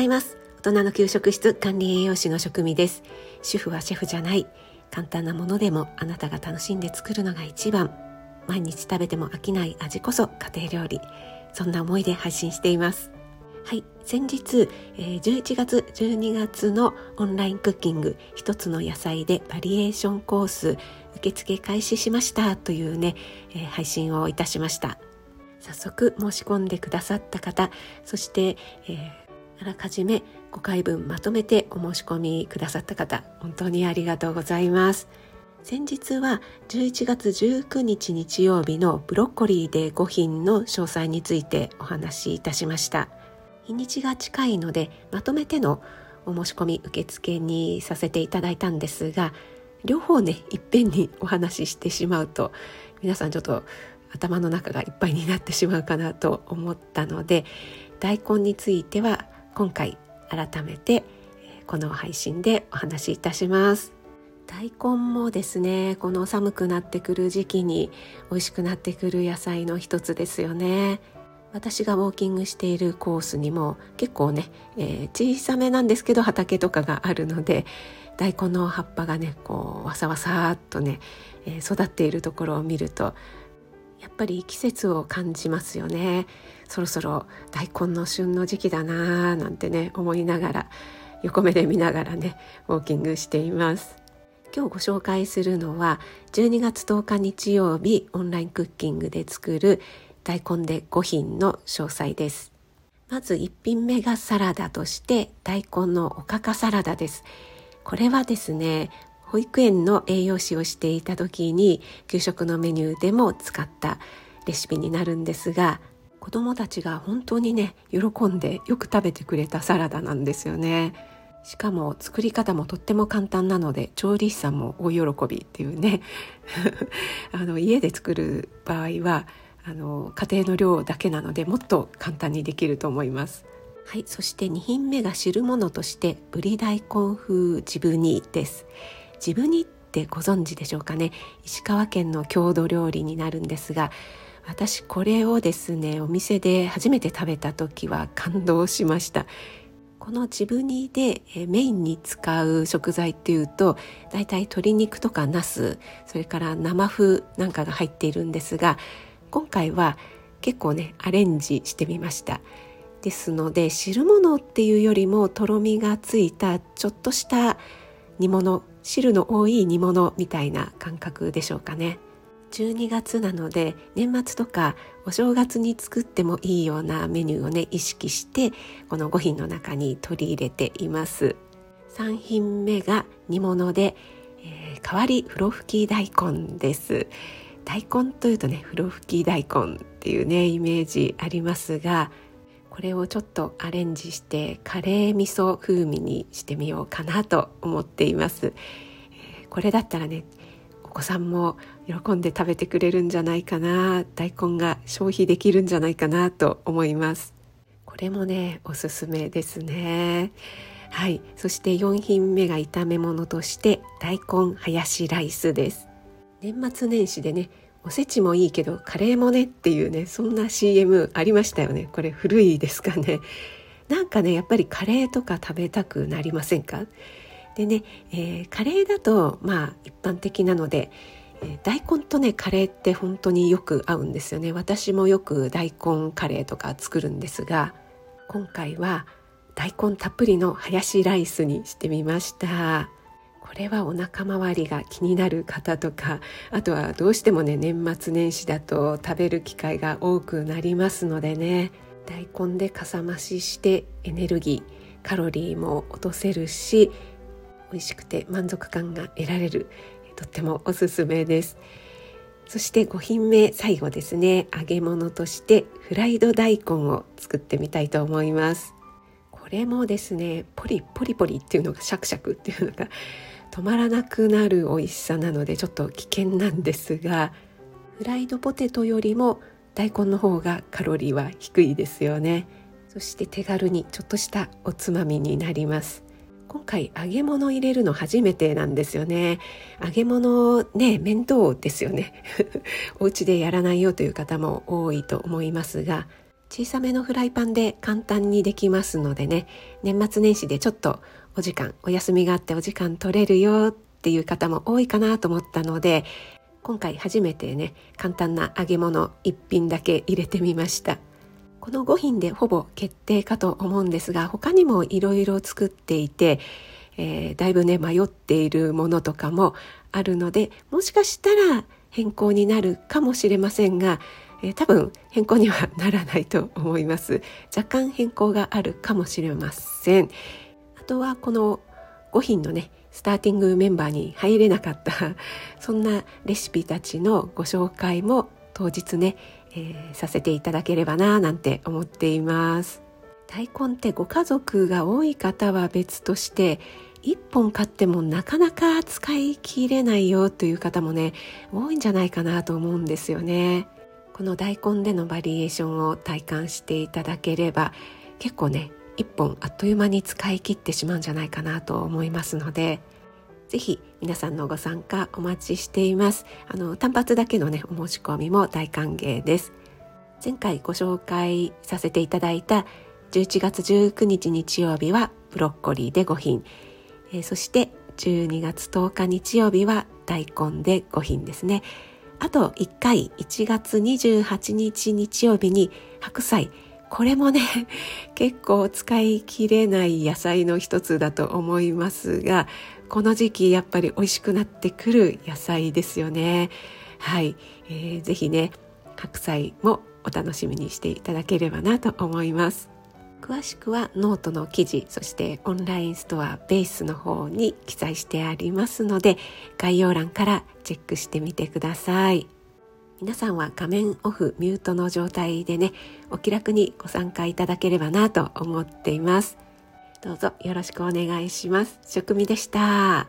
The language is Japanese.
ざいます。大人の給食室管理栄養士の職味です。主婦はシェフじゃない。簡単なものでもあなたが楽しんで作るのが一番。毎日食べても飽きない味こそ家庭料理。そんな思いで配信しています。はい。先日、えー、11月12月のオンラインクッキング。一つの野菜でバリエーションコース受付開始しました。というね、えー、配信をいたしました。早速申し込んでくださった方。そして、えー、あらかじめ5回分まとめてお申し込みくださった方本当にありがとうございます。先日は11月19日日曜日のブロッコリーで5品の詳細についてお話しいたしました。日にちが近いのでまとめてのお申し込み受付にさせていただいたんですが両方ねいっぺんにお話ししてしまうと皆さんちょっと頭の中がいっぱいになってしまうかなと思ったので大根については今回改めてこの配信でお話しいたします。大根もですねこの寒くなってくる時期に美味しくなってくる野菜の一つですよね。私がウォーキングしているコースにも結構ね、えー、小さめなんですけど畑とかがあるので大根の葉っぱがねこうわさわさっとね、えー、育っているところを見るとやっぱり季節を感じますよね。そろそろ大根の旬の時期だなーなんてね思いながら横目で見ながらねウォーキングしています。今日ご紹介するのは12月10日日曜日オンラインクッキングで作る大根で5品の詳細です。まず1品目がサラダとして大根のおかかサラダです。これはですね保育園の栄養士をしていた時に給食のメニューでも使ったレシピになるんですが子どもたちが本当にね喜んでよく食べてくれたサラダなんですよね。しかも作り方もとっても簡単なので調理師さんも大喜びっていうね。あの家で作る場合はあの家庭の量だけなのでもっと簡単にできると思います。はいそして2品目が汁物としてぶり大根風ジブニです。ジブニってご存知でしょうかね？石川県の郷土料理になるんですが私これをですねお店で初めて食べた時は感動しました。このジブニでメインに使う食材っていうとだいたい鶏肉とかナスそれから生麩なんかが入っているんですが今回は結構ねアレンジしてみました。ですので汁物っていうよりもとろみがついたちょっとした煮物汁の多い煮物みたいな感覚でしょうかね。12月なので年末とかお正月に作ってもいいようなメニューをね意識してこの5品の中に取り入れています。3品目が煮物で、えー、代わり風呂吹き大根です。大根というとね風呂吹き大根っていうねイメージありますがこれをちょっとアレンジしてカレー味噌風味にしてみようかなと思っています、これだったらねお子さんも喜んで食べてくれるんじゃないかな大根が消費できるんじゃないかなと思います。これもねおすすめですね。はい。そして4品目が炒め物として大根ハヤシライスです。年末年始でねおせちもいいけどカレーもねっていうねそんな CM ありましたよね。これ古いですかね。なんかねやっぱりカレーとか食べたくなりませんか？でね、えー、カレーだとまあ一般的なので、えー、大根とねカレーって本当によく合うんですよね。私もよく大根カレーとか作るんですが今回は大根たっぷりのハヤシライスにしてみました。これはお腹周りが気になる方とかあとはどうしてもね年末年始だと食べる機会が多くなりますのでね大根でかさ増ししてエネルギーカロリーも落とせるし美味しくて満足感が得られるとってもおすすめです。そして5品目最後ですね揚げ物としてフライド大根を作ってみたいと思います。これもですねポリポリポリっていうのがシャクシャクっていうのが止まらなくなる美味しさなのでちょっと危険なんですがフライドポテトよりも大根の方がカロリーは低いですよね。そして手軽にちょっとしたおつまみになります。今回揚げ物入れるの初めてなんですよね。揚げ物ね面倒ですよね。お家でやらないよという方も多いと思いますが小さめのフライパンで簡単にできますのでね。年末年始でちょっとお時間お休みがあってお時間取れるよっていう方も多いかなと思ったので今回初めてね簡単な揚げ物1品だけ入れてみました。この5品でほぼ決定かと思うんですが他にもいろいろ作っていて、えー、だいぶね迷っているものとかもあるのでもしかしたら変更になるかもしれませんが、えー、多分変更にはならないと思います。若干変更があるかもしれません。あとはこの5品のねスターティングメンバーに入れなかった そんなレシピたちのご紹介も当日ね、えー、させていただければななんて思っています。大根ってご家族が多い方は別として1本買ってもなかなか使い切れないよという方もね多いんじゃないかなと思うんですよね。この大根でのバリエーションを体感していただければ結構ね1本あっという間に使い切ってしまうんじゃないかなと思いますのでぜひ皆さんのご参加お待ちしています。あの単発だけのねお申し込みも大歓迎です。前回ご紹介させていただいた11月19日日曜日はブロッコリーで5品、えー、そして12月10日日曜日は大根で5品ですね。あと1回1月28日日曜日に白菜。これもね 結構使い切れない野菜の一つだと思いますがこの時期やっぱり美味しくなってくる野菜ですよね。はい、えー、ぜひね白菜もお楽しみにしていただければなと思います。詳しくはノートの記事そしてオンラインストアベースの方に記載してありますので概要欄からチェックしてみてください。皆さんは画面オフミュートの状態でねお気楽にご参加いただければなと思っています。どうぞよろしくお願いします。食味でした。